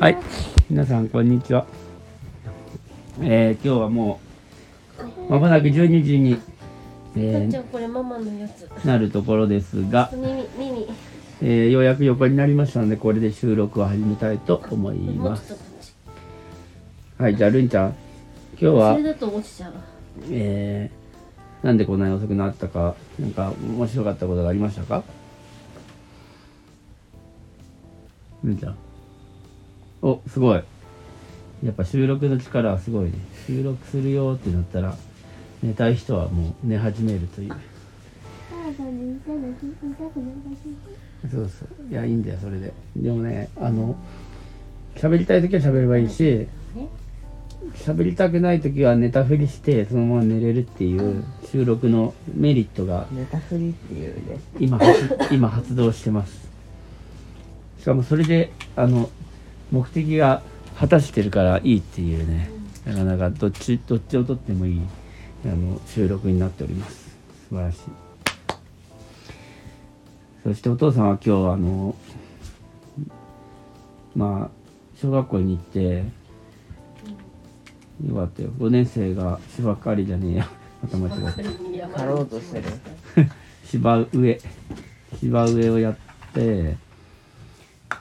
はい、皆さんこんにちは。えー、今日はもうまもなく12時に、えたっちゃんこれママのやつーなるところですが、耳耳えーようやく横になりましたのでこれで収録を始めたいと思います。はい、じゃあるんちゃん、今日はえー、なんでこんなに遅くなったか、なんか面白かったことがありましたか？るんちゃん。お、すごい。やっぱ収録の力はすごいね。収録するよってなったら、寝たい人はもう寝始めるという。そうそう。いや、いいんだよ、それで。でもね、あの、喋りたい時は喋ればいいし、喋りたくない時は寝たふりしてそのまま寝れるっていう収録のメリットがネタフリっていうね今発今発動してますしかもそれであの目的が果たしてるからいいっていうね。なかなかどっちどっちをとってもいいあの収録になっております。素晴らしい。そしてお父さんは今日あのまあ小学校に行ってよかったよ。5年生が芝刈りじゃねえや。また間違えた刈ろうとしてる。芝植え。芝植えをやって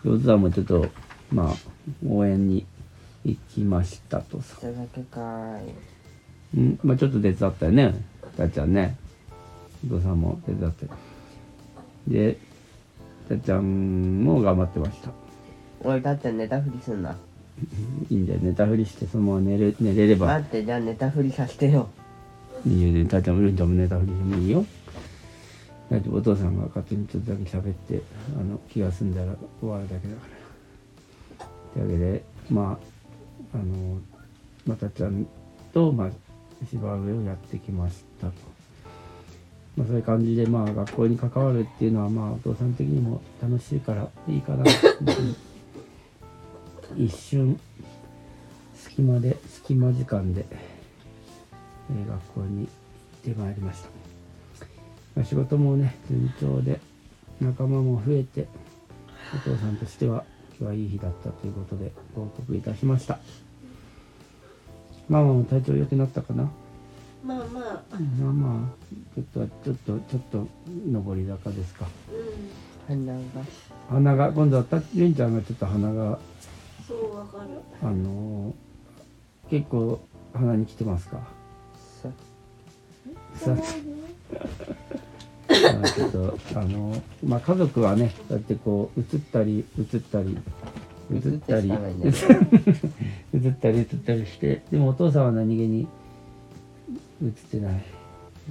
上手はもうちょっとまあ応援に行きましたとさ。それだけかーい。うんまあちょっと手伝ったよね。たっちゃんね。お父さんも手伝って。でたっちゃんも頑張ってました。俺だってネタフリすんな。いいんだよ。寝たふりしてそのまま寝れ寝れれば。待ってじゃあネタフリさせてよ。いいよたっちゃんもるんちゃんも寝たふりでもいいよ。だってお父さんが勝手にちょっとだけ喋ってあの気が済んだら終わるだけだからというわけでまああのまたちゃんと、まあ、芝植えをやってきましたと、まあ、そういう感じでまあ学校に関わるっていうのはまあお父さん的にも楽しいからいいかなうん 一瞬隙間で隙間時間で、えー学校に行ってまいりました、まあ、仕事もね順調で仲間も増えてお父さんとしては今日はいい日だったということで報告いたしました。ママも体調良くなったかな？まあまあ。まあまあ。ちょっとちょっとちょっと上り坂ですか。うん。鼻が。鼻が今度はたゆんちゃんがちょっと鼻がそうわかる。あのー結構鼻に来てますか？さ。さまあちょっとあのまあ家族はねだってこう映ったり映ったり映ったり映ったり映ったりしてでもお父さんは何気に映ってない。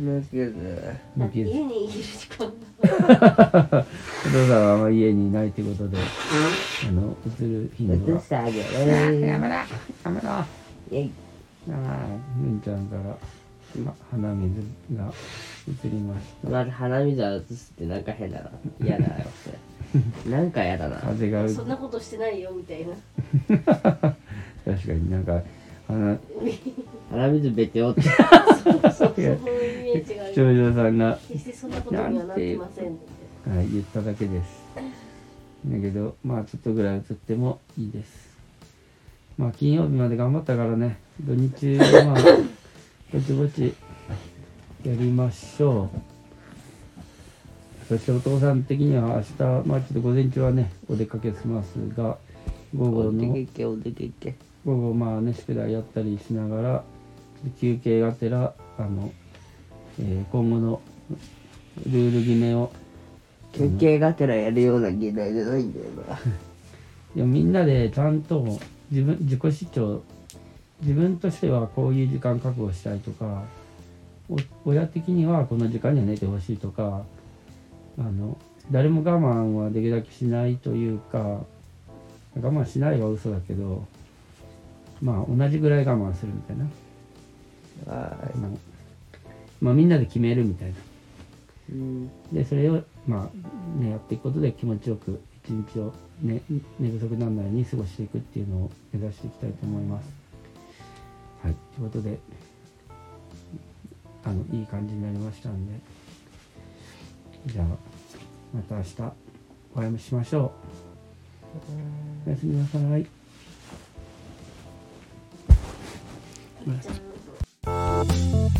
抜ける抜けず家にいる時間。がお父さんはあんま家にいないということであの映る頻度が映してあげるやめろやめろ。あイェイあゆんちゃんから、ま、鼻水が映りました。まず鼻水は映すってなんか変だな。嫌だよそれ。なんか嫌だな。風がそんなことしてないよみたいな。確かになんか鼻 鼻水べておって。そうそういうイメージがある。長女さんが、決してそんなことにはなってませんって。はい、言っただけです。だけどまあちょっとぐらい映ってもいいです。まあ金曜日まで頑張ったからね。土日はまあぼちぼちやりましょう。そしてお父さん的には明日まあちょっと午前中はねお出かけしますが午後の午後まあね宿題やったりしながら休憩がてらあの、えー今後のルール決めを休憩がてらやるような議題じゃないんだよな。いやみんなでちゃんと自分自己主張自分としてはこういう時間確保したいとかお親的にはこの時間には寝てほしいとかあの誰も我慢はできるだけしないというか我慢しないは嘘だけどまあ同じぐらい我慢するみたいな。はあのまあみんなで決めるみたいな。うん。でそれをまあねやっていくことで気持ちよく一日を、ね、寝不足にならないように過ごしていくっていうのを目指していきたいと思います。はい。ということであのいい感じになりましたんで。じゃあまた明日お会いしましょう。おやすみなさい。おやすみ